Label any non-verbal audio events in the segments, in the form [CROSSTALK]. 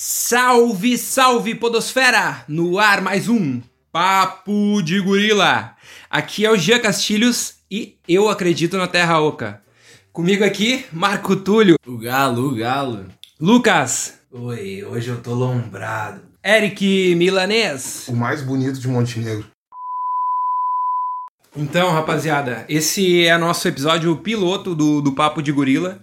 Salve, salve Podosfera! No ar mais um Papo de Gorila. Aqui é o Jean Castilhos e eu acredito na Terra Oca. Comigo aqui, Marco Túlio. O galo, o galo. Lucas. Oi, hoje eu tô lombrado. Eric Milanês. O mais bonito de Montenegro. Então, rapaziada, esse é nosso episódio piloto do, do Papo de Gorila.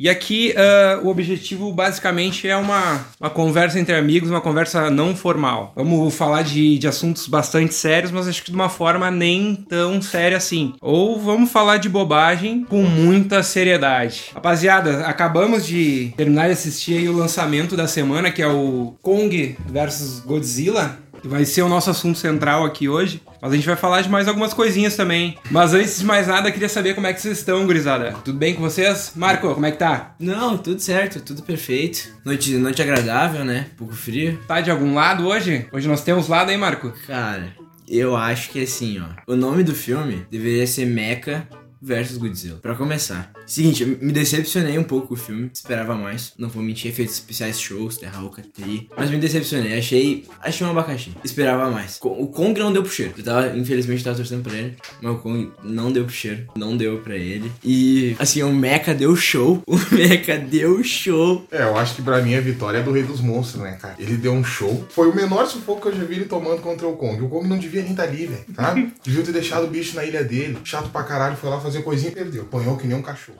E aqui uh, o objetivo basicamente é uma, uma conversa entre amigos, uma conversa não formal. Vamos falar de, de assuntos bastante sérios, mas acho que de uma forma nem tão séria assim. Ou vamos falar de bobagem com muita seriedade. Rapaziada, acabamos de terminar de assistir o lançamento da semana, que é o Kong versus Godzilla vai ser o nosso assunto central aqui hoje. Mas a gente vai falar de mais algumas coisinhas também. Mas antes de mais nada, queria saber como é que vocês estão, gurizada. Tudo bem com vocês? Marco, como é que tá? Não, tudo certo, tudo perfeito. Noite, noite agradável, né? Pouco frio. Tá de algum lado hoje? Hoje nós temos lado aí, Marco? Cara, eu acho que assim, ó. O nome do filme deveria ser Mecha versus Godzilla. Pra começar. Seguinte, me decepcionei um pouco com o filme, esperava mais. Não vou mentir, efeitos especiais shows, Terra Oca Tri. Mas me decepcionei, achei. Achei um abacaxi. Esperava mais. O Kong não deu pro cheiro. Eu tava, infelizmente, tava torcendo pra ele. Mas o Kong não deu pro cheiro. Não deu pra ele. E assim, o Mecha deu show. [LAUGHS] O Mecha deu show. É, eu acho que pra mim a vitória é do Rei dos Monstros, né, cara? Ele deu um show. Foi o menor sufoco que eu já vi ele tomando contra o Kong. O Kong não devia nem estar tá ali, velho. Sabe? [LAUGHS] devia ter deixado o bicho na ilha dele. Chato pra caralho, foi lá fazer coisinha e perdeu. Apanhou que nem um cachorro.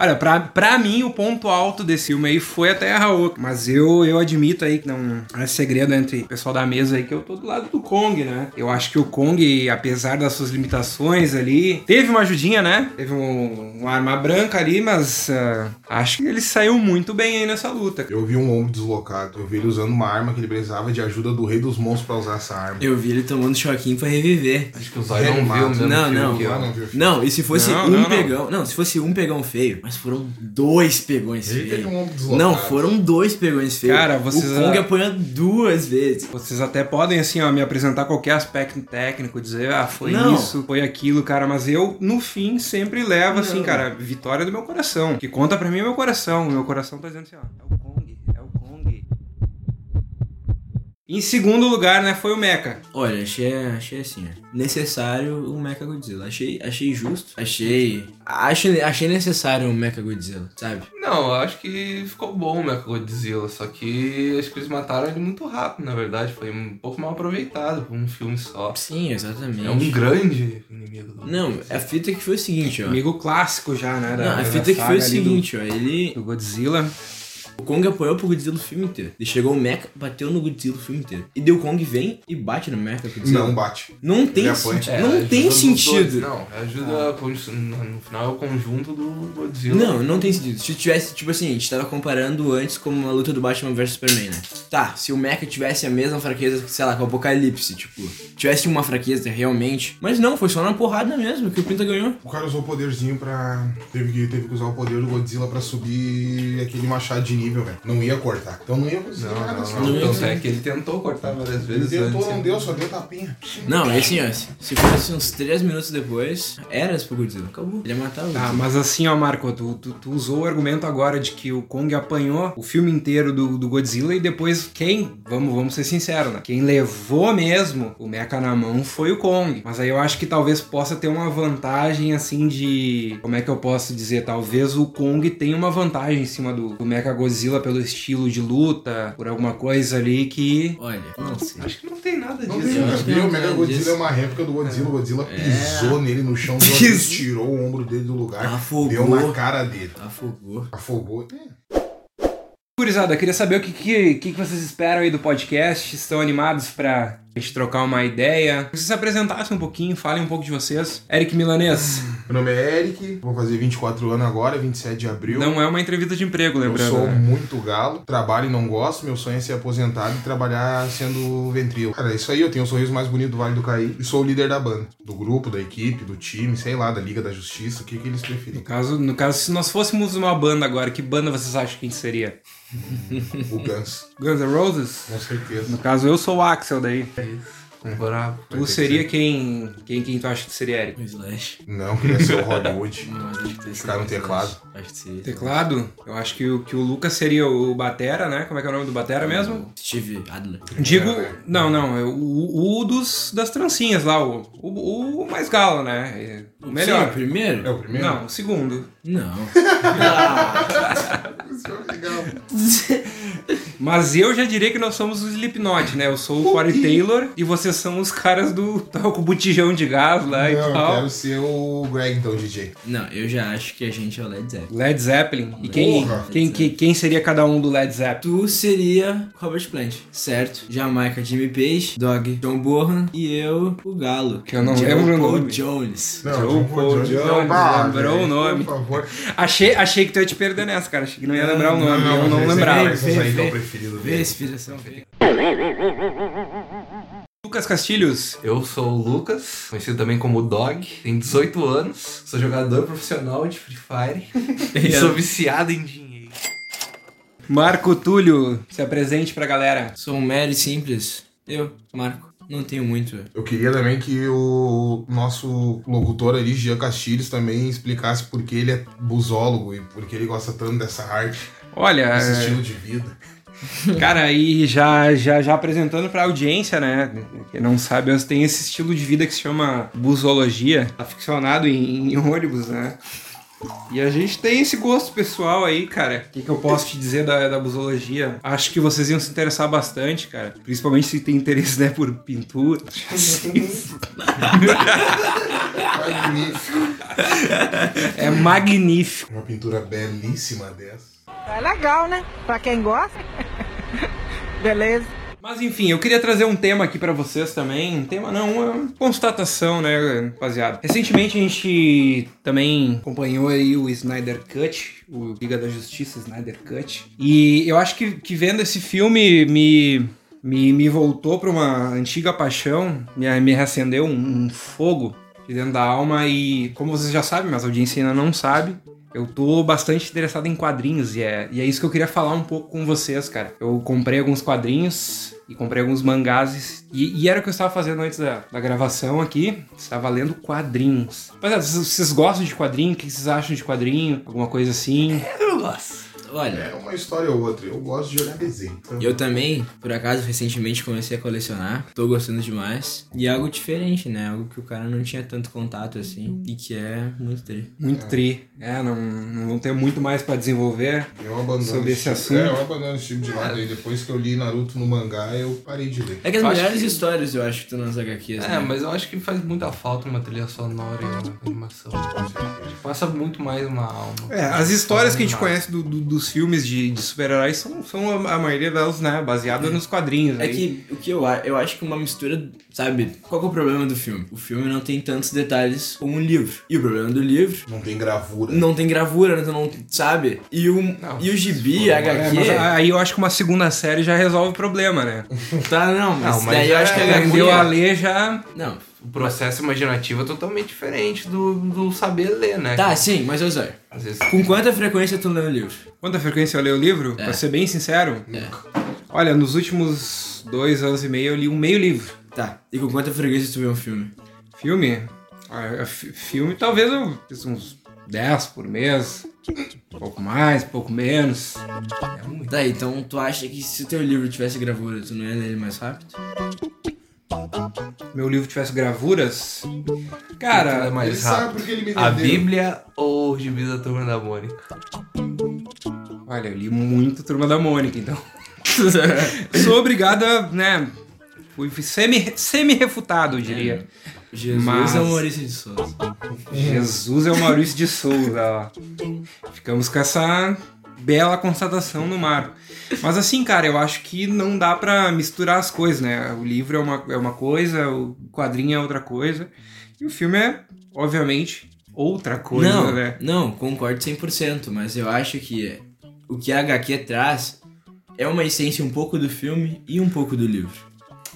Olha, pra, pra mim o ponto alto desse filme aí foi a Terra Oca. Mas eu, eu admito aí que não é segredo entre o pessoal da mesa aí que eu tô do lado do Kong, né? Eu acho que o Kong, apesar das suas limitações ali, teve uma ajudinha, né? Teve um, uma arma branca ali, mas uh, acho que ele saiu muito bem aí nessa luta. Eu vi um ombro deslocado. Eu vi ele usando uma arma que ele precisava de ajuda do Rei dos Monstros pra usar essa arma. Eu vi ele tomando choquinho pra reviver. Acho que o Zóio não viu. Não, não. não, viu, Não, e se fosse Não, um não, não. pegão. Não, se fosse um pegão feio, mas foram dois pegões feios. um. Não, foram dois pegões feios. Cara, vocês- O Kong apanhou duas vezes. Vocês até podem, assim, ó, me apresentar qualquer aspecto técnico, dizer, ah, foi Não. isso, foi aquilo, cara, mas eu, no fim, sempre levo, assim, Não. cara, vitória do meu coração. O que conta pra mim é meu coração. O meu coração tá dizendo assim, ó, é o Kong, é o Kong. Em segundo lugar, né, foi o Mecha. Olha, achei, achei assim, ó, necessário o Mecha Godzilla. Achei, achei justo. Achei. Acho, achei necessário o Mecha Godzilla, sabe? Não, eu acho que ficou bom o Mecha Godzilla, só que acho que eles mataram ele muito rápido, na verdade. Foi um pouco mal aproveitado por um filme só. Sim, exatamente. É um grande inimigo do Não, a fita que foi o seguinte, ó. Amigo clássico já, né, da, Não, a fita que foi o seguinte, ó. Ele. Do, do Godzilla. O Kong apoiou pro Godzilla o filme inteiro. Ele chegou o Mecha, bateu no Godzilla o filme inteiro. E o Kong vem e bate no Mecha Godzilla. Não bate. Não tem. É, não ajuda tem sentido. dois. Não, ajuda. con- No, no final é o conjunto do Godzilla. Não, não tem sentido. Se tivesse, tipo assim, a gente tava comparando antes como a luta do Batman vs Superman, né? Tá, se o Mecha tivesse a mesma fraqueza, sei lá, com o Apocalipse, tipo, tivesse uma fraqueza realmente. Mas não, foi só na porrada mesmo que o Pinta ganhou. O cara usou o poderzinho pra. Teve que, teve que usar o poder do Godzilla pra subir aquele machado de nível, velho. Não ia cortar. Então não ia conseguir Não, nada. não, só. não. Não Tanto é que ele tentou cortar várias Ele vezes tentou, antes. não deu, só deu tapinha. Não, e assim, ó, se fosse uns 3 minutos depois, eras pro Godzilla. Acabou. Ele ia matar o Tá, Godzilla. mas assim, ó, Marco, tu, tu, tu usou o argumento agora de que o Kong apanhou o filme inteiro do, do Godzilla e depois quem, vamos, vamos ser sinceros, né? Quem levou mesmo o mecha na mão foi o Kong. Mas aí eu acho que talvez possa ter uma vantagem, assim, de. Como é que eu posso dizer? Talvez o Kong tenha uma vantagem em cima do, do mecha Godzilla pelo estilo de luta, por alguma coisa ali que. Olha, não sei. Acho que não tem nada Não disso. tem não o Mega tem Godzilla disso. é uma réplica do Godzilla. O Godzilla É. pisou nele no chão, [LAUGHS] tirou o ombro dele do lugar, Afogou. deu na cara dele. Afogou. Afogou. É. Gurizada, queria saber o que, que, que vocês esperam aí do podcast. Estão animados gente trocar uma ideia? Vocês se apresentassem um pouquinho, falem um pouco de vocês. Eric Milanês, Meu nome é Eric, vou fazer 24 anos agora, 27 de abril. não é uma entrevista de emprego, Eu lembrando. sou né? muito galo, trabalho e não gosto. Meu sonho é ser aposentado e trabalhar sendo ventrilo. Cara, é isso aí, eu tenho o sorriso mais bonito do Vale do Caí e sou o líder da banda, do grupo, da equipe, do time, sei lá, da Liga da Justiça, o que, que eles preferem. No caso, no caso, se nós fôssemos uma banda agora, que banda vocês acham que a gente seria? O Guns, Guns N' Roses? com certeza. No caso, eu sou o Axel daí. É isso. Bravo. Tu seria quem, quem. Quem tu acha que seria, Eric? O Slash. Não, queria ser o. [LAUGHS] Não, acho que Ficar no teclado. Acho que seria. Teclado? Eu acho que o, que o Lucas seria o Batera, né? Como é que é o nome do Batera mesmo? Steve Adler. Digo. É. Não, não. é O, o dos, das trancinhas lá, o, o, o mais galo, né? É O Sim, melhor. o primeiro? É o primeiro? Não, o segundo. Não. [LAUGHS] [LAUGHS] É legal. Mas eu já diria que nós somos o Slipknot, né? Eu sou o Corey Taylor e vocês são os caras do. Tava com o botijão de gás lá e Não, eu tal. quero ser o Greg, então, DJ. Não, eu já acho que a gente é o Led Zeppelin. Led Zeppelin. E quem, Porra. quem, quem, quem seria cada um do Led Zeppelin? Tu seria Robert Plant, certo? Jamaica, Jimmy Page, Dog, John Bohan e eu, o Galo. Que eu não Joe lembro o Paul nome. Jones. Não, Joe Paul Jones. Jones, Não, lembrou o nome. Por favor. Achei, achei que tu ia te perder nessa, cara. Achei que não ia lembrar o nome. eu não esse lembrava. é esse é preferido esse inspiração, vê. Lucas Castilhos. Eu sou o Lucas, conhecido também como Dog, tenho 18 anos, sou jogador profissional de Free Fire [LAUGHS] e sou viciado em dinheiro. Marco Túlio, se apresente pra galera. Sou um mero e simples. Eu, Marco, não tenho muito. Eu queria também que o nosso locutor ali, Jean Castilhos, também explicasse por que ele é busólogo e por que ele gosta tanto dessa arte, Olha, desse é, estilo de vida. [LAUGHS] cara, e já, já, já apresentando pra audiência, né? Quem não sabe, eu tenho esse estilo de vida que se chama busologia, aficionado em, em ônibus, né? E a gente tem esse gosto pessoal aí, cara. O que, que eu posso te dizer da, da busologia? Acho que vocês iam se interessar bastante, cara. Principalmente se tem interesse, né, por pintura. Magnífico. [LAUGHS] É magnífico. Uma pintura belíssima dessa. É legal, né? Pra quem gosta. Beleza. Mas enfim, eu queria trazer um tema aqui pra vocês também. Um tema não, uma constatação, né, rapaziada? Recentemente a gente também acompanhou aí o Snyder Cut, o Liga da Justiça Snyder Cut. E eu acho que, que vendo esse filme me, me, me voltou pra uma antiga paixão, me, me reacendeu um, um fogo de dentro da alma. E como vocês já sabem, mas a audiência ainda não sabe, eu tô bastante interessado em quadrinhos e é, e é isso que eu queria falar um pouco com vocês, cara. Eu comprei alguns quadrinhos e comprei alguns mangás e, e era o que eu estava fazendo antes da, da gravação aqui. Estava lendo quadrinhos. Rapaziada, vocês, vocês gostam de quadrinho? O que vocês acham de quadrinho? Alguma coisa assim? Eu gosto. Olha, É uma história ou outra. Eu gosto de olhar desenho. Então, eu também, por acaso, recentemente comecei a colecionar. Tô gostando demais. E é algo diferente, né? Algo que o cara não tinha tanto contato assim. E que é muito tri. Muito tri. É, não, não vão ter muito mais pra desenvolver. eu abandono Sobre esse tipo- assunto. É, eu abandono esse tipo de lado aí. Depois que eu li Naruto no mangá, eu parei de ler. É que as Eu melhores que- histórias eu acho que estão nas HQs, É, né? mas eu acho que faz muita falta uma trilha sonora e uma animação. Passa muito mais uma alma. É, as histórias que a gente conhece do- do- dos filmes de, de super-heróis são, são a, maioria delas, né, baseadas nos quadrinhos. É aí. que o que eu, eu acho que uma mistura, sabe? Qual que é o problema do filme? O filme não tem tantos detalhes como um livro. E o problema do livro Não tem gravura. não tem gravura, então não, sabe? E o, e o gibi, a É, HQ, mas aí eu acho que uma segunda série já resolve o problema, né? [LAUGHS] tá, não, mas, Não, mas daí eu é- acho que a é, HQ... Aprendeu a ler já. Não, O processo imaginativo é totalmente diferente do, do saber ler, né? tá, sim, mas eu sei. Às vezes. Com quanta frequência tu lê o livro? Quanta frequência eu leio o livro? É. Pra ser bem sincero, É. olha, nos últimos dois anos e meio eu li um meio livro. Tá, e com quanta frequência tu vê um filme? Filme? Ah, fi- filme talvez eu fiz uns 10 por mês. Um pouco mais, um pouco menos. Tá, então tu acha que se o teu livro tivesse gravura, tu não ia ler ele mais rápido? Meu livro tivesse gravuras. é Cara, mais Ele sabe rápido. A. Bíblia ou o gibi da Turma da Mônica? olha, eu li muito Turma da Mônica, então. [LAUGHS] Sou obrigado a, né? Fui semi- semi-refutado, eu diria. Jesus Mas- é o Maurício de Souza. Jesus é o Maurício de Souza. Ficamos com essa bela constatação no mar. Mas assim, cara, eu acho que não dá pra misturar as coisas, né? O livro é uma, é uma coisa, o quadrinho é outra coisa. E o filme é, obviamente, outra coisa, não, né? não, concordo 100%, mas eu acho que o que a HQ traz é uma essência um pouco do filme e um pouco do livro.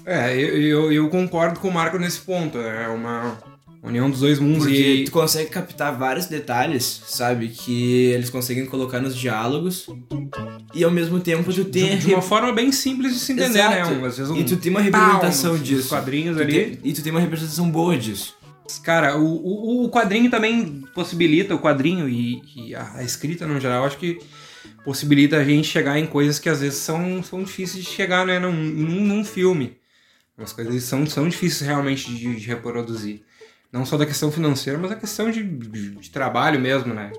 É, eu, eu, eu concordo com o Marco nesse ponto. É uma união dos dois mundos. Porque E, tu consegue captar vários detalhes, sabe? Que eles conseguem colocar nos diálogos e ao mesmo tempo tu tem... De, de uma forma bem simples de se entender, Exato. né? Às vezes um E tu tem uma representação nos- disso. nos quadrinhos Tu ali. tem- e tu tem uma representação boa disso. Cara, o, o, o quadrinho também possibilita, o quadrinho e, e a, a escrita no geral, acho que possibilita a gente chegar em coisas que às vezes são, são difíceis de chegar, né, num, num, num filme. As coisas são, são difíceis realmente de, de reproduzir. Não só da questão financeira, mas a questão de, de, de trabalho mesmo, né?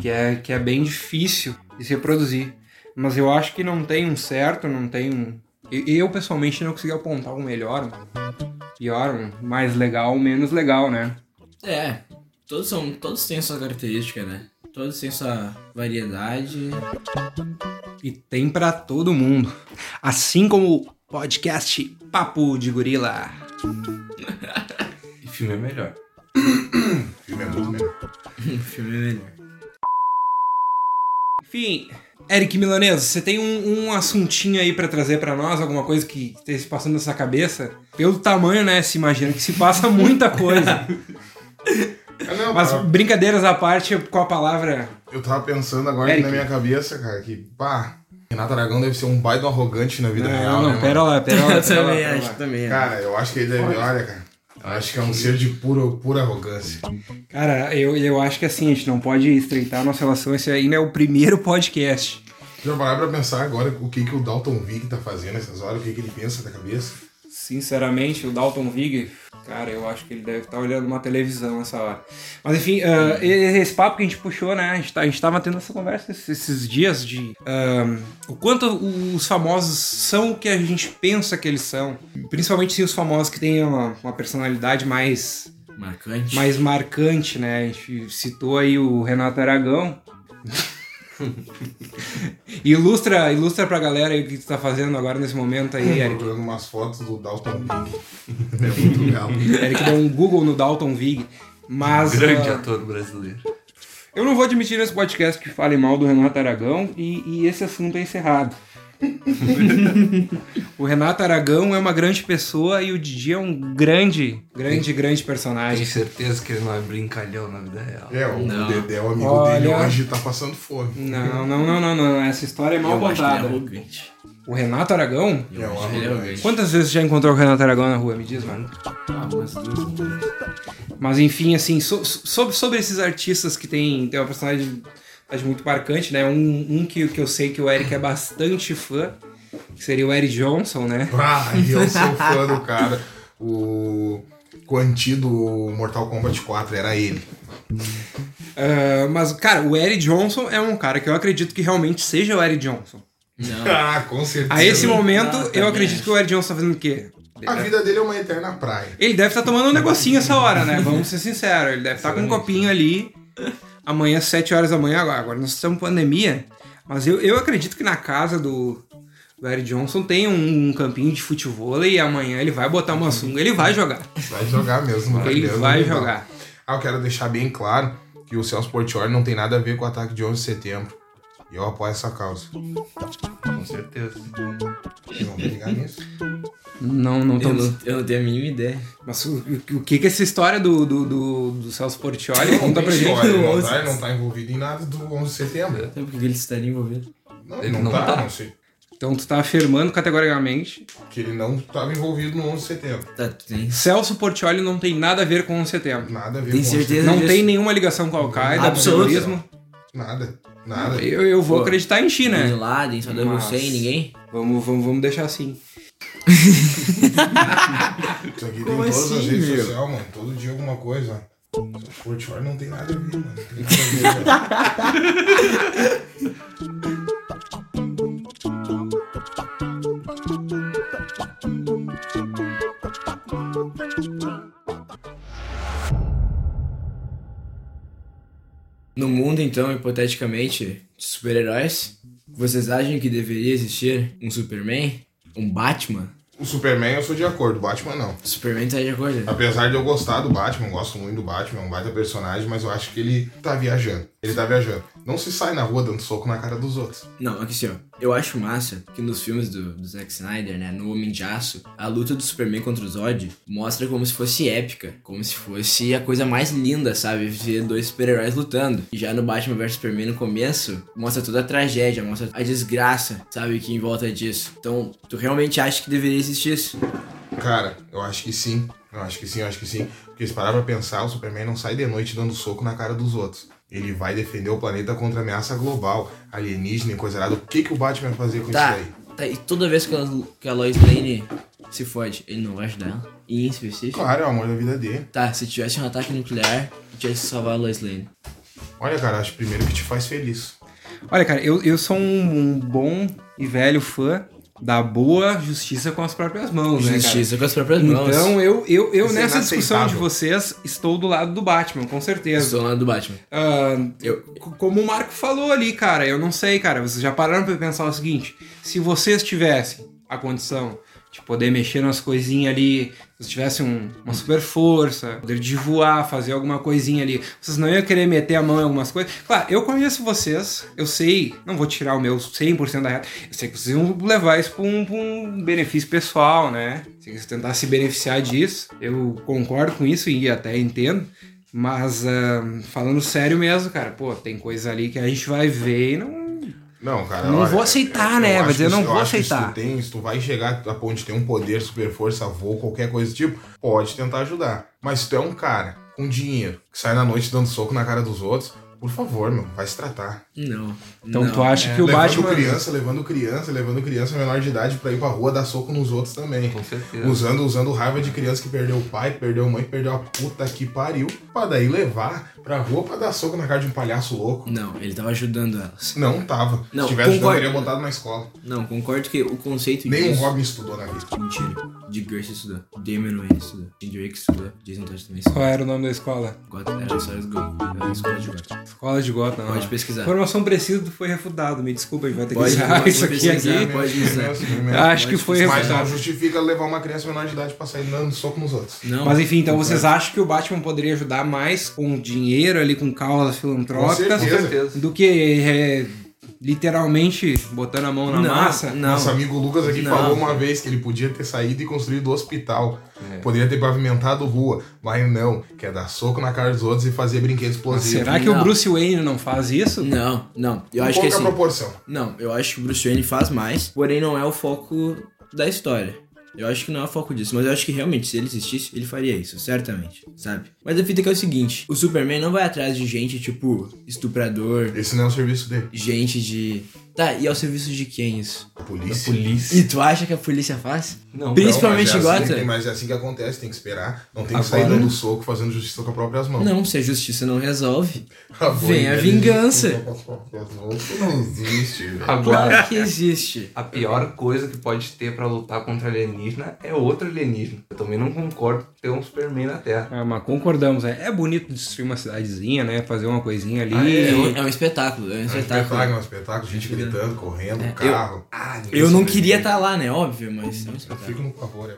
Que é, que é bem difícil de se reproduzir. Mas eu acho que não tem um certo, não tem um. Eu, eu, pessoalmente não consegui apontar um melhor, um pior, um mais legal, um menos legal, né? É, todos são, todos têm sua característica, né? Todos têm sua variedade. E tem pra todo mundo. Assim como o podcast Papo de Gorila. [LAUGHS] E filme é melhor. O [COUGHS] filme é muito melhor. O filme é melhor. Enfim, Eric Milanese, você tem um, um assuntinho aí pra trazer pra nós? Alguma coisa que esteja se passando nessa cabeça? Pelo tamanho, né? Se imagina que se passa [LAUGHS] muita coisa. Ah, não, Mas brincadeiras à parte, com a palavra. eu tava pensando agora aqui Eric. na minha cabeça, cara, que, pá, Renato Aragão deve ser um baita arrogante na vida Não, real, não, né, pera mano? lá, pera lá. Eu Pera lá, também acho, lá. também. Cara, eu acho que ele deve, olha, cara, eu acho que é um ser de pura, pura arrogância. Cara, eu, eu acho que assim, a gente não pode estreitar a nossa relação. Esse ainda é o primeiro podcast. Já parar pra pensar agora o que, que o Dalton Vig tá fazendo nessas horas, o que, que ele pensa da cabeça. Sinceramente, o Dalton Vig, cara, eu acho que ele deve estar olhando uma televisão nessa hora. Mas enfim, ah, esse papo que a gente puxou, né? A gente, tá, a gente tava tendo essa conversa esses, dias de ah, o quanto os famosos são o que a gente pensa que eles são. Principalmente sim, os famosos que têm uma, uma personalidade mais, Marcante. mais marcante, né? A gente citou aí o Renato Aragão. [LAUGHS] ilustra, ilustra pra galera aí o que tu tá fazendo agora nesse momento aí, Tô Eric. procurando umas fotos do Dalton Vig. [LAUGHS] é muito legal. Eric deu um Google no Dalton Vig. Mas Grande ah, ator brasileiro. eu não vou admitir nesse podcast que fale mal do Renato Aragão e, e esse assunto é encerrado. [LAUGHS] o Renato Aragão é uma grande pessoa e o Didi é um grande, grande, grande Tenho personagem. certeza que ele não é brincalhão na vida real. É, o Não. Dedé, o amigo Olha. dele hoje tá passando fome. Não, não, não, não, não. Essa história é mal é contada. O Renato Aragão? É ele é arrogante. Quantas vezes já encontrou o Renato Aragão na rua? Me diz, mano. Ah, umas duas, três. Mas enfim, assim, so- sobre, sobre esses artistas que tem, tem uma personalidade muito marcante, né? Um, um que, que eu sei que o Eric é bastante fã, que seria o Eric Johnson, né? Ah, eu sou fã do cara. O Quanti do Mortal Kombat 4 era ele. Ah, mas, cara, o Eric Johnson é um cara que eu acredito que realmente seja o Eric Johnson. Não. [LAUGHS] Ah, com certeza. A esse momento, Ah, eu acredito que o Eric Johnson tá fazendo o quê? A vida dele é uma eterna praia. Ele deve estar tomando um negocinho essa hora, né? Vamos ser sinceros. Ele deve estar com um copinho ali. Amanhã, 7 horas da manhã, agora, agora nós estamos em pandemia. Mas eu, eu acredito que na casa do, Eric Johnson tem um, um campinho de futebol e amanhã ele vai botar uma sunga, ele vai jogar. Vai jogar mesmo. Ele mesmo, vai não. jogar. Ah, eu quero deixar bem claro que o Celso Portioli não tem nada a ver com o ataque de 11 de setembro. E eu apoio essa causa. Com certeza. Vocês vão me ligar nisso? Não, não Eu tô. não, eu não tenho a mínima ideia. Mas o, o que que é essa história do, do, do, do Celso Portioli? Não Conta pra gente. história, Ele [LAUGHS] não, 11. tá, não tá envolvido em nada do 11 de setembro. Sabe por que ele estaria envolvido? Não, Ele não, não tá, tá. não sei. Então tu tá afirmando categoricamente. Que ele não estava envolvido no 11 de setembro. Tá, tem. Celso Portioli não tem nada a ver com o setembro. Nada a ver Tem com o 11 de certeza? setembro. Não tem nenhuma ligação com a Al-Qaeda, com o Absoluta. terrorismo. Nada. Nada. Eu, eu vou Pô, acreditar em ti, Bin né? Laden, Saddam Hussein, ninguém? Vamos, vamos, vamos deixar assim. [LAUGHS] Isso aqui Como tem todas assim, as redes meu? sociais, mano. Todo dia alguma coisa. Portioli não tem nada a ver, mano. Não tem nada a ver, velho. No mundo, então, hipoteticamente, de super-heróis, vocês acham que deveria existir um Superman? Um Batman? O Superman eu sou de acordo, o Batman não. O Superman tá de acordo? Apesar de eu gostar do Batman, gosto muito do Batman, é um baita personagem, mas eu acho que ele tá viajando. Ele tá viajando. Não se sai na rua dando soco na cara dos outros. Não, aqui assim, ó. Eu acho massa que nos filmes do, do Zack Snyder, né, no Homem de Aço, a luta do Superman contra o Zod mostra como se fosse épica, como se fosse a coisa mais linda, sabe? Ver dois super-heróis lutando. E já no Batman vs Superman no começo, mostra toda a tragédia, mostra a desgraça, sabe, que em volta disso. Então, tu realmente acha que deveria existir isso? Cara, eu acho que sim. Eu acho que sim, eu acho que sim. Porque se parar pra pensar, o Superman não sai de noite dando soco na cara dos outros. Ele vai defender o planeta contra ameaça global, alienígena e coisa errada. O que, que o Batman vai fazer com Tá, isso aí? tá, e toda vez que a, que a Lois Lane se fode, ele não vai ajudar ela? E em específico? Claro, é o amor da vida dele. Tá, se tivesse um ataque nuclear, tivesse que salvar a Lois Lane. Olha, cara, acho primeiro que te faz feliz. Olha, cara, eu, eu sou um, um bom e velho fã da boa justiça com as próprias mãos, né, cara? Justiça com as próprias mãos. Então, eu, eu, eu Isso é nessa discussão de vocês, estou do lado do Batman, com certeza. Estou lá do Batman. Ah, Eu- como o Marco falou ali, cara, eu não sei, cara. Vocês já pararam pra pensar o seguinte: se vocês tivessem a condição de poder mexer nas coisinhas ali, se vocês tivessem um- uma super força, poder de voar, fazer alguma coisinha ali, vocês não iam querer meter a mão em algumas coisas. Claro, eu conheço vocês, eu sei, não vou tirar o meu 100% da reta, eu sei que vocês iam levar isso pra um, um benefício pessoal, né? Se vocês tentar se beneficiar disso, eu concordo com isso e até entendo. Mas ah, falando sério mesmo, cara, pô, tem coisa ali que a gente vai ver e não. Não, cara. Não vou aceitar, né? Vai dizer, que não se- vou que aceitar. Se tu, tem, se tu vai chegar a ponto de ter um poder, super força, voo, qualquer coisa do tipo, pode tentar ajudar. Mas se tu é um cara com dinheiro, que sai na noite dando soco na cara dos outros, por favor, meu, vai se tratar. Não. Então não. tu acha que o levando Batman. criança, levando criança, levando criança menor de idade pra ir pra rua dar soco nos outros também. Com certeza. Usando, usando raiva de criança que perdeu o pai, perdeu a mãe, perdeu a puta que pariu, pra daí levar pra rua pra dar soco na cara de um palhaço louco. Não, ele tava ajudando elas. Não tava. Não, Se tivesse ajudando, concordo. teria botado na escola. Não, concordo que o conceito Nem o disso... Robin estudou na vida. Mentira. De Gersh estudou. Damon Wayne estudou. Jim Drake estudou. Jason Todd também estudou. Qual era o nome da escola? Gotham era só as Go. Era a escola de Gotham. Escola de Gotham. Pode ó. pesquisar. Informação precisa foi refutado. Me desculpa, a gente vai ter que pode isso aqui. aqui. pode usar. Acho que foi Mas não refutado. justifica levar uma criança menor de idade pra sair dando soco nos outros. Não. Mas enfim, então vocês acham que o Batman poderia ajudar mais com dinheiro ali, com causas filantrópicas, Com Com certeza. do que é, literalmente botando a mão na Não, massa? não. Nosso amigo Lucas aqui Não. falou uma vez que ele podia ter saído e construído o hospital. É. Poderia ter pavimentado rua. Mas não, quer dar soco na cara dos outros e fazer brinquedos Mas explosivos. será que Não. o Bruce Wayne não faz isso? Não, não. Eu acho que pouca assim... proporção. Não, eu acho que o Bruce Wayne faz mais, porém não é o foco da história. Eu acho que não é o foco disso, mas eu acho que realmente, se ele existisse, ele faria isso, certamente, sabe? Mas a fita é que é o seguinte: o Superman não vai atrás de gente tipo estuprador, Esse não é o serviço dele. gente de. Tá, e ao serviço de quem isso? A polícia. Polícia. E tu acha que a polícia faz? Não, Principalmente Não, mas é assim, Gotham? mas é assim que acontece, tem que esperar. Não tem que Agora- sair dando soco, fazendo justiça com as próprias mãos. Não, se a justiça não resolve. [LAUGHS] Ah, Vem a ele vingança. justiça com as próprias mãos. Isso não existe, velho. Agora, Claro que existe. a pior coisa que pode ter pra lutar contra alienígena é outro alienígena. Eu também não concordo ter um Superman na Terra. Ah, mas concordamos, é, é bonito destruir uma cidadezinha, né? Fazer uma coisinha ali. Ah, É um, é um espetáculo, é um É um espetáculo. espetáculo, é um espetáculo, gente gritando, correndo, É, carro. Ah, Eu não queria estar lá, né? Óbvio, mas é um Eu espetáculo. fico no pavor, é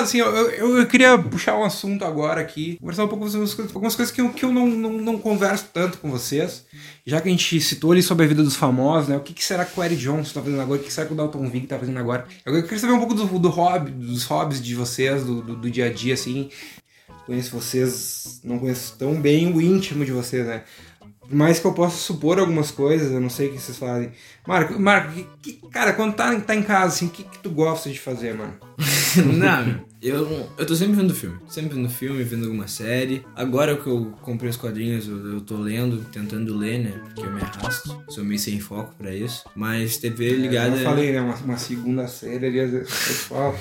Assim, eu, eu, eu queria puxar um assunto agora aqui, conversar um pouco com vocês, algumas coisas- algumas coisas que eu, que eu não, não, não converso tanto com vocês. Já que a gente citou ali sobre a vida dos famosos, né? O que, que será que o Eric Johnson tá fazendo agora? O que será que o Dalton Vig tá fazendo agora? Eu, eu queria saber um pouco do, do hobby, dos hobbies de vocês, do, do, do dia a dia, assim. Conheço vocês, não conheço tão bem o íntimo de vocês, né? Mais que eu possa supor algumas coisas, eu não sei o que vocês fazem. Marco, Marco, que- que- cara, quando tá, tá em casa, assim, o que, que tu gosta de fazer, mano? [LAUGHS] Não, eu, eu tô sempre vendo filme. Sempre vendo filme, vendo alguma série. Agora que eu comprei os quadrinhos, eu, eu tô lendo, tentando ler, né? Porque eu me arrasto. Sou meio sem foco pra isso. Mas TV ligada. Eu falei, né? Uma, uma segunda série ali, às vezes faz falta.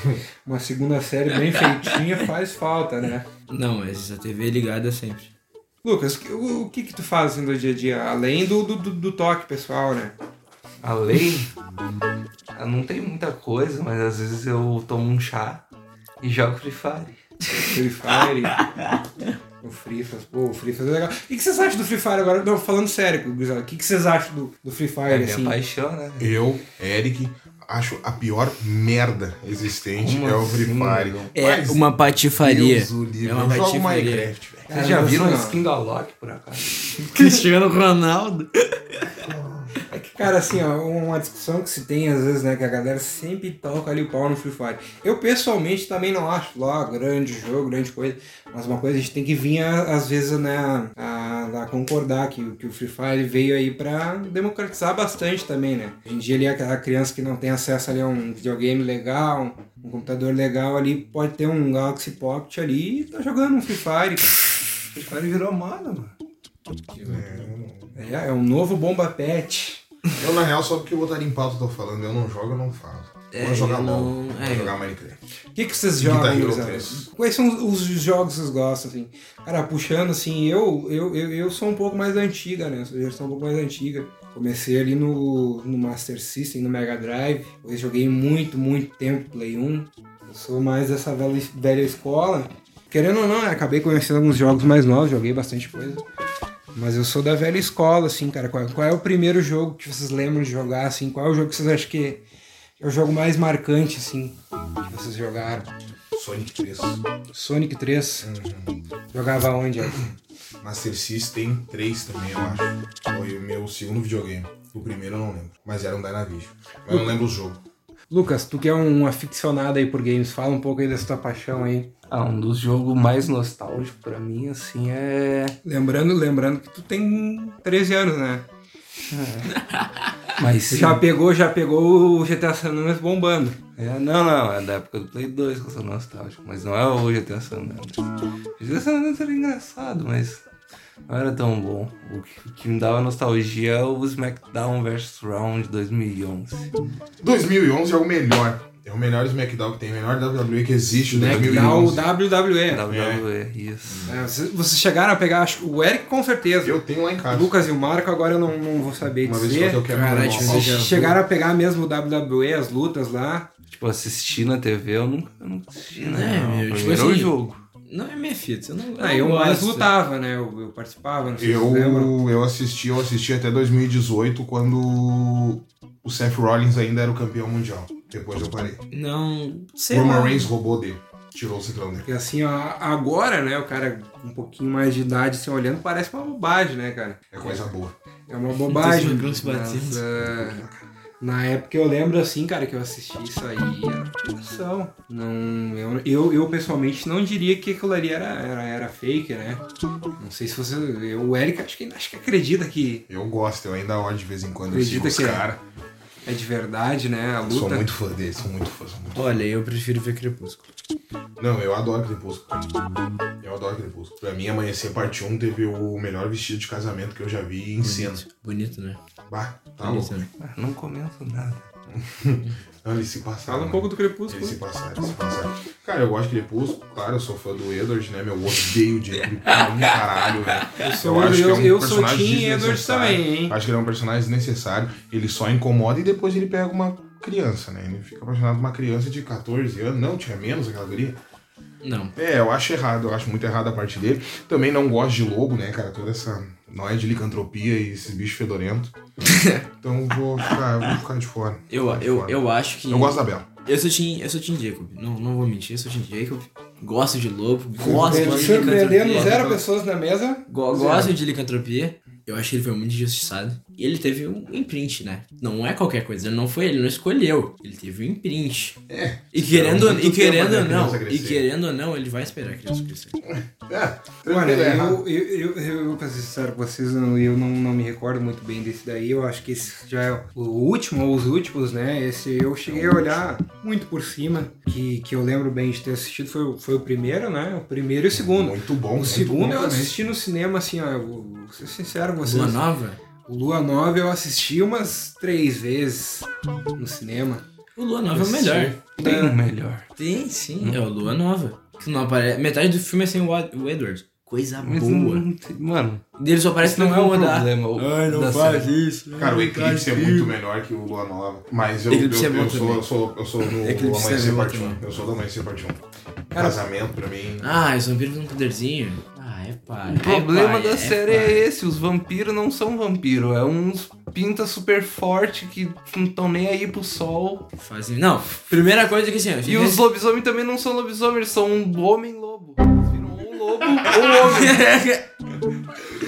Uma segunda série bem feitinha faz falta, né? Não, mas a TV ligada sempre. Lucas, o, o que que tu faz assim, no dia a dia? Além do, do, do- toque pessoal, né? Além, não tem muita coisa, mas às vezes eu tomo um chá e jogo Free Fire. Free Fire. [LAUGHS] o Free Fire, pô, o Free Fire é legal. O que, vocês acham do Free Fire agora? Não, falando sério, o que, vocês acham do, do Free É Fire, minha assim? paixão, né? Eu, Eric, acho a pior merda existente Como é o Free assim, Fire. É Mas, uma patifaria. Deus É uma eu jogo patifaria. Minecraft, velho. Vocês já Cara, viram a skin da Loki, por acaso? [LAUGHS] Cristiano Ronaldo. Cara, assim, ó, uma discussão que se tem às vezes, né, que a galera sempre toca ali o pau no Free Fire. Eu, pessoalmente, também não acho lá grande jogo, grande coisa, mas uma coisa a gente tem que vir, às vezes, né, a, a concordar que, o- que o Free Fire veio aí pra democratizar bastante também, né. Hoje em dia ali, aquela criança que não tem acesso ali a um videogame legal, um, um computador legal ali, pode ter um Galaxy Pocket ali e tá jogando um Free Fire, cara. Free Fire virou moda, mano. É, é um novo bomba pet. Eu, na real, só porque eu botaria em pauta eu tô falando. Eu não jogo, eu não falo. É, vou jogar eu LOL, não- vou é. jogar Minecraft. O que, que vocês Guitar jogam, Hero gurizada? 3. Quais são os jogos que vocês gostam, assim? Cara, puxando, assim, eu, eu, eu, eu sou um pouco mais antiga, né? Eu sou geração um pouco mais antiga. Comecei ali no, no Master System, no Mega Drive. Depois joguei muito, muito tempo Play 1. Eu sou mais dessa velha, velha escola. Querendo ou não, né? acabei conhecendo alguns jogos mais novos, joguei bastante coisa. Mas eu sou da velha escola, assim, cara. Qual, qual é o primeiro jogo que vocês lembram de jogar, assim? Qual é o jogo que vocês acham que é o jogo mais marcante, assim, que vocês jogaram? Sonic 3. Sonic 3. Jogava onde? Master System 3 também, eu acho. Foi o meu segundo videogame. O primeiro eu não lembro. Mas era um Dynavision. Mas eu não lembro o jogo. Lucas, tu que é um aficionado aí por games, fala um pouco aí dessa tua paixão aí. Ah, um dos jogos mais nostálgicos pra mim, assim, é. Lembrando, lembrando que tu tem 13 anos, né? [LAUGHS] Mas sim. Já pegou, já pegou o GTA San Andreas bombando. É, não, não, é da época do Play 2 que eu sou nostálgico, mas não é o GTA San Andreas. O GTA San Andreas era engraçado, mas não era tão bom. O que, o que me dava nostalgia é o SmackDown vs Round 2011. 2011 é o melhor. É o melhor SmackDown que tem. O melhor WWE que existe. Né? 2011. Da WWE. WWE, isso. É, vocês, vocês chegaram a pegar, acho que o Eric com certeza. Eu tenho lá em O casa. Lucas e o Marco agora eu não, não vou saber Uma vez dizer. só que eu quero ver. Vocês chegaram a pegar mesmo o WWE, as lutas lá. Tipo, assistir na TV eu nunca, eu nunca assisti, né? É, meu, o tipo assim, jogo. Não é minha fita. Eu não, Ah, eu mais lutava, né? Eu, eu participava, não sei se vocês lembram. Eu, eu assisti, eu assisti até 2018 quando o Seth Rollins ainda era o campeão mundial. Depois eu parei. Não. Sei Roman lá. Reigns roubou dele. Tirou o cinturão dele. Porque assim, ó, agora, né, o cara com um pouquinho mais de idade, assim, olhando, parece uma bobagem, né, cara? É coisa boa. É uma bobagem. Magrões se batendo. Na época eu lembro, assim, cara, que eu assisti isso aí, era diversão. Não, eu, eu, eu, pessoalmente não diria que aquilo ali era, era, era fake, né? Não sei se você... eu- o Eric acho que, acho que acredita que Eu gosto, eu ainda olho de vez em quando. Acredita os que é caras. É de verdade, né, a Sou luta. muito fã dele, sou muito fã. Sou muito... Olha, eu prefiro ver Crepúsculo. Não, eu adoro Crepúsculo. Eu adoro Crepúsculo. Pra mim, Amanhecer Parte 1 teve o melhor vestido de casamento que eu já vi em cena. Bonito, né? Bah, tá Bonito, louco. né? Ah, não comento nada. [LAUGHS] Não, eles se passaram. Fala um pouco do Crepúsculo. Eles se passaram, eles se passaram. Cara, eu gosto de Crepúsculo, claro, eu sou fã do Edward, né? Meu, eu odeio o Diego [LAUGHS] pra um caralho, velho. Eu, sou- acho que é um eu- eu sou personagem Team Edward desnecessário. também, hein? Acho que ele é um personagem desnecessário. Ele só incomoda e depois ele pega uma criança, né? Ele fica apaixonado por uma criança de 14 anos. Não, tinha menos aquela guria. Não. É, eu acho errado, eu acho muito errado a parte dele. Também não gosto de lobo, né, cara? Toda essa nóia de licantropia e esses bichos fedorentos. [LAUGHS] então vou ficar, vou ficar de fora. Eu, Vou ficar de eu, fora. eu acho que. Eu gosto da Bela. Eu sou Team, eu sou team Jacob. Não, não vou mentir, eu sou Team Jacob. Gosto de lobo, gosto de Surpreendendo licantropia. zero pessoas na mesa. Go- Gosto de licantropia. Eu acho que ele foi muito injustiçado. E ele teve um imprint, né? Não é qualquer coisa. Não foi ele, não escolheu. Ele teve um imprint. É. E querendo, e querendo tempo ou a não, e querendo ou não, ele vai esperar a criança crescer. É, Olha, é errado. eu, eu, eu, eu, pra ser sincero com vocês, eu, eu não, não me recordo muito bem desse daí. Eu acho que esse já é o último, ou os últimos, né? Esse eu cheguei a olhar muito por cima, que, que eu lembro bem de ter assistido. Foi, o- foi o primeiro, né? O primeiro e o segundo. Muito bom. O muito segundo bom eu assisti no cinema, assim, ó. Eu vou ser sincero com vocês. Lua Nova? O Lua Nova eu assisti umas três vezes no cinema. O Lua Nova é o melhor. Tem um melhor. Tem, sim. É o Lua Nova. Que não aparece. Metade do filme é sem o o Edward. Coisa Mas boa. não tem- Mano, Ele só parece que não é um o problema. o- da série. isso. Cara, o Eclipse é muito melhor que o Lua Nova. Mas eu, eu, Eclipse é eu, bom sou, eu, sou, eu sou no Eclipse Amanhecer é Parte 1. também. Eu sou do Amanhecer Parte 1. Casamento, pra mim. Ah, os vampiros têm um poderzinho. É para. O problema é, da é, série é esse, os vampiros não são vampiros, é uns pinta super forte que não estão nem aí pro sol. Fazem... Não, primeira coisa que assim, E os lobisomens também não são lobisomens, eles são um homem-lobo. Eles viram ou lobo ou [LAUGHS] homem.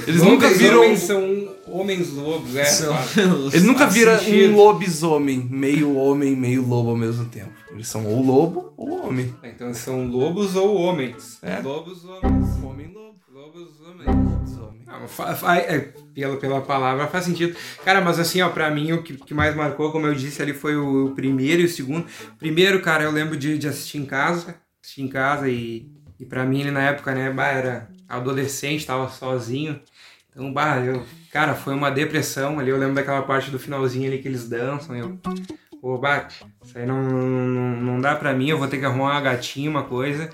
Eles nunca viram. Homens são homens lobos, é. São-. [LAUGHS] Eles nunca viram um lobisomem, meio homem, meio lobo ao mesmo tempo. Eles são ou lobo ou homem. Então são lobos ou homens. É. Lobos, homens. Homem-lobo. É, pela, pela palavra faz sentido. Cara, mas assim, ó, pra mim o que, que mais marcou, como eu disse ali, foi o, o primeiro e o segundo. Primeiro, cara, eu lembro de, de assistir em casa. Assistir em casa e, e pra mim, na época, né, bah, era adolescente, tava sozinho. Então, bah, eu, cara, foi uma depressão ali. Eu lembro daquela parte do finalzinho ali que eles dançam. Eu, pô, bah, isso aí não, não, não dá pra mim, eu vou ter que arrumar uma gatinha, uma coisa.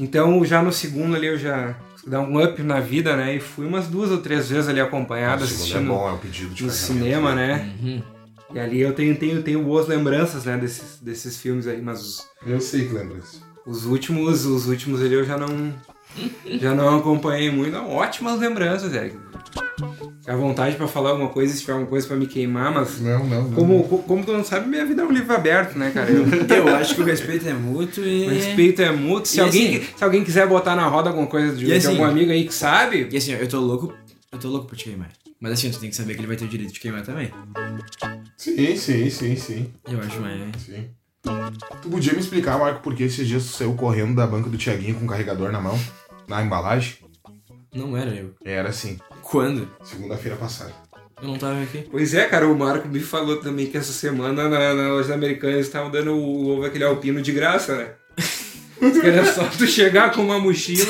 Então, já no segundo ali, eu já dar um up na vida, né? E fui umas duas ou três vezes ali acompanhado, O segundo é assistindo bom, é o pedido de no cinema, né? Uhum. E ali eu tenho, tenho, tenho boas lembranças, né, desses, desses filmes aí, mas os, Eu sei que lembra isso. os últimos, os últimos ali eu já não já não acompanhei muito. Não, ótimas lembranças, é. Fica à vontade pra falar alguma coisa, se tiver alguma coisa pra me queimar, mas Não, não, não. como, co- como tu não sabe, minha vida é um livro aberto, né, cara? Eu, [LAUGHS] Eu acho que o respeito é mútuo e. o respeito é mútuo. Se E alguém, assim- se alguém quiser botar na roda alguma coisa de, de assim- algum amigo aí que sabe, E assim, eu tô louco. Eu tô louco pra te queimar. Mas assim, tu tem que saber que ele vai ter o direito de queimar também. Sim, sim, sim, sim. Eu acho mais. sim. Tu podia me explicar, Marco, por que esses dias tu saiu correndo da banca do Tiaguinho com o carregador na mão? Na embalagem? Não era eu. Era assim, Quando? segunda-feira passada. Eu não tava aqui. Pois é, cara, o Marco me falou também que essa semana na, na loja americana eles estavam dando o ovo aquele alpino de graça, né? [LAUGHS] Era só tu chegar com uma mochila,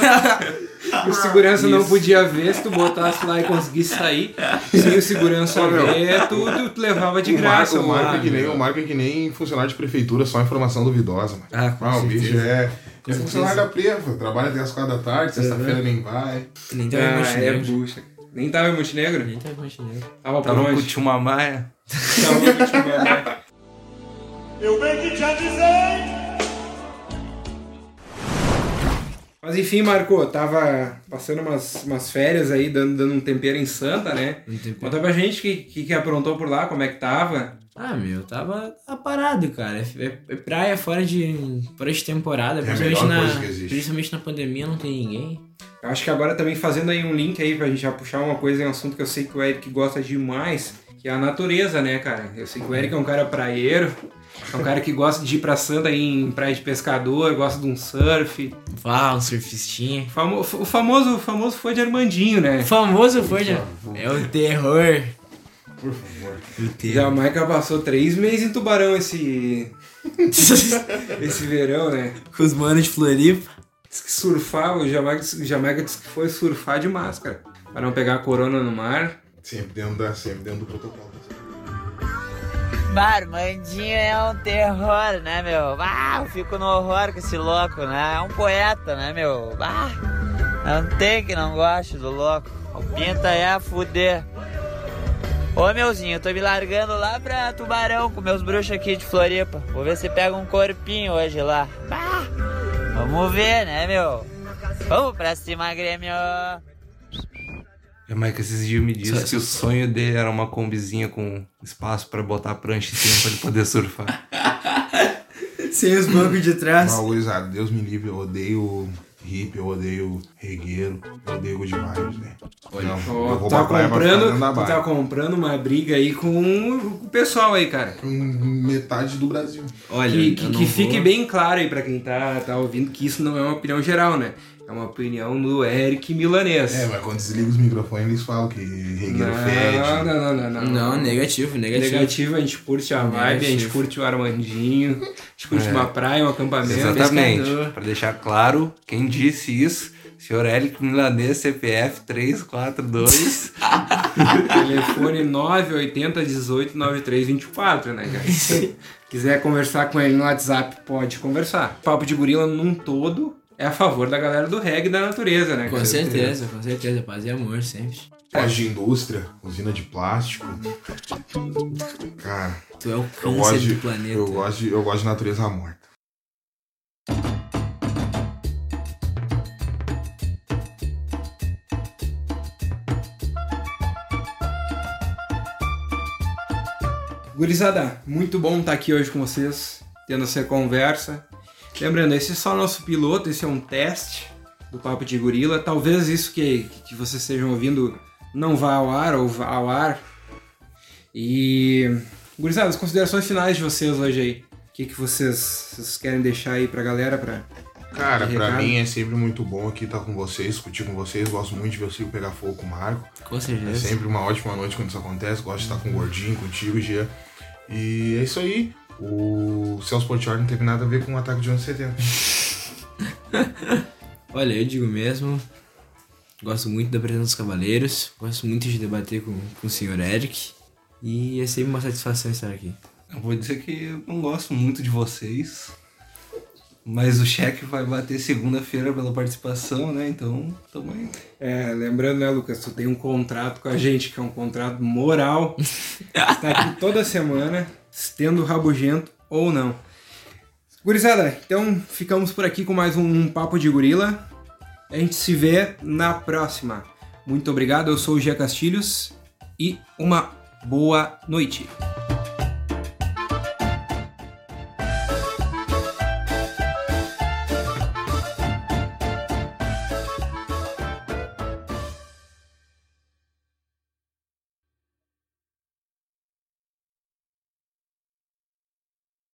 o segurança não podia ver, se tu botasse lá e conseguisse sair, sem o segurança ver, tu, tu, levava de o graça. Marco, o Marco é mano. que nem, o Marco é que nem funcionário de prefeitura, só informação duvidosa, mano. Ah, com Ah, o certeza. bicho é. Com É funcionário da Prefa, trabalha até as quatro da tarde, sexta-feira nem vai. Nem tava em Ah, é Montenegro. bucha. Nem tava em Montenegro? Nem tava em Montenegro. Tava por Tava com o onde? tio Mamaia. Tava com tio Mamãe. Eu bem que te avisei. Mas enfim, Marco, tava passando umas, umas férias aí, dando, dando um tempero em Santa, né? Tem Conta pra gente o que, que, que aprontou por lá, como é que tava. Ah, meu, tava, tava parado, cara. É, é praia fora de, fora de temporada. É principalmente, na, principalmente na pandemia não tem ninguém. Eu acho que agora também fazendo aí um link aí pra gente já puxar uma coisa, um assunto que eu sei que o Eric gosta demais, que é a natureza, né, cara? Eu sei que o Eric é um cara praieiro, é um cara que gosta de ir pra Santa aí em praia de pescador, gosta de um surf. Vá, um surfistinha. Famo- o famoso, famoso foi de Armandinho, né? O famoso foi, né? É o terror. Por favor. Jamaica passou três meses em Tubarão esse, [LAUGHS] esse verão, né? Com os manos de Floripa. Diz que surfava, o Jamaica, o Jamaica disse que foi surfar de máscara. Pra não pegar a corona no mar. Sempre dentro, da, sempre dentro do protocolo. Barmandinho é um terror, né, meu? Ah, eu fico no horror com esse louco, né? É um poeta, né, meu? Ah, não tem que não goste do louco. O pinta é a fuder. Ô, meuzinho, eu tô me largando lá pra Tubarão com meus bruxos aqui de Floripa. Vou ver se pega um corpinho hoje lá. Ah, vamos ver, né, meu? Vamos pra cima, Grêmio! Jamaica esses dias me disse que o sonho dele era uma combizinha com espaço pra botar prancha em cima pra ele poder surfar. [LAUGHS] Sem os bancos de trás. Mal, gurizada, Deus me livre, eu odeio hippie, eu odeio regueiro, eu odeio good vibes, velho. Não, Ó, eu vou tu tá comprando, tá comprando uma briga aí com o pessoal aí, cara. Com metade do Brasil. Olha, Que, que, que fique bem claro aí pra quem tá, tá ouvindo que isso não é uma opinião geral, né? É uma opinião do Eric Milanês. É, mas quando desliga os microfones, eles falam que regueiro não, fede. não, não, não, não. Não, negativo, negativo. Negativo, a gente curte a vibe, a gente curte o Armandinho, a gente curte É. uma praia, um acampamento. Exatamente. pescador. Pra deixar claro, quem disse isso, senhor Eric Milanês, CPF 342. [LAUGHS] Telefone 980 18 93 24, né, cara? Se quiser conversar com ele no WhatsApp, pode conversar. Papo de Gorila num todo é a favor da galera do reggae e da natureza, né? Com certeza, com certeza. Paz e amor sempre. Paz de indústria, usina de plástico. Cara. Tu é o câncer do de, planeta. Eu gosto, de, eu gosto de natureza morta. Gurizada, muito bom estar aqui hoje com vocês, tendo essa conversa. Lembrando, esse é só nosso piloto, esse é um teste do Papo de Gorila. Talvez isso que, que vocês estejam ouvindo não vá ao ar ou vá ao ar. E. Gurizada, as considerações finais de vocês hoje aí. O que, que vocês, vocês querem deixar aí pra galera pra. Cara, pra mim é sempre muito bom aqui estar com vocês, discutir com vocês. Gosto muito de ver o Silvio pegar fogo com o Marco. Com É certeza. sempre uma ótima noite quando isso acontece. Gosto de estar com o Gordinho, contigo, Gia. E é isso aí. O Celso Portioli não teve nada a ver com o ataque de 11 de setembro. [LAUGHS] Olha, eu digo mesmo. Gosto muito da presença dos cavaleiros. Gosto muito de debater com, com o senhor Eric. E é sempre uma satisfação estar aqui. Eu vou dizer que eu não gosto muito de vocês. Mas o cheque vai bater segunda-feira pela participação, né? Então, tamo aí. É, lembrando, né, Lucas, tu tem um contrato com a gente, que é um contrato moral. Está [LAUGHS] aqui toda semana, estendo rabugento ou não. Gurizada, então ficamos por aqui com mais um Papo de Gorila. A gente se vê na próxima. Muito obrigado, eu sou o Gia Castilhos e uma boa noite.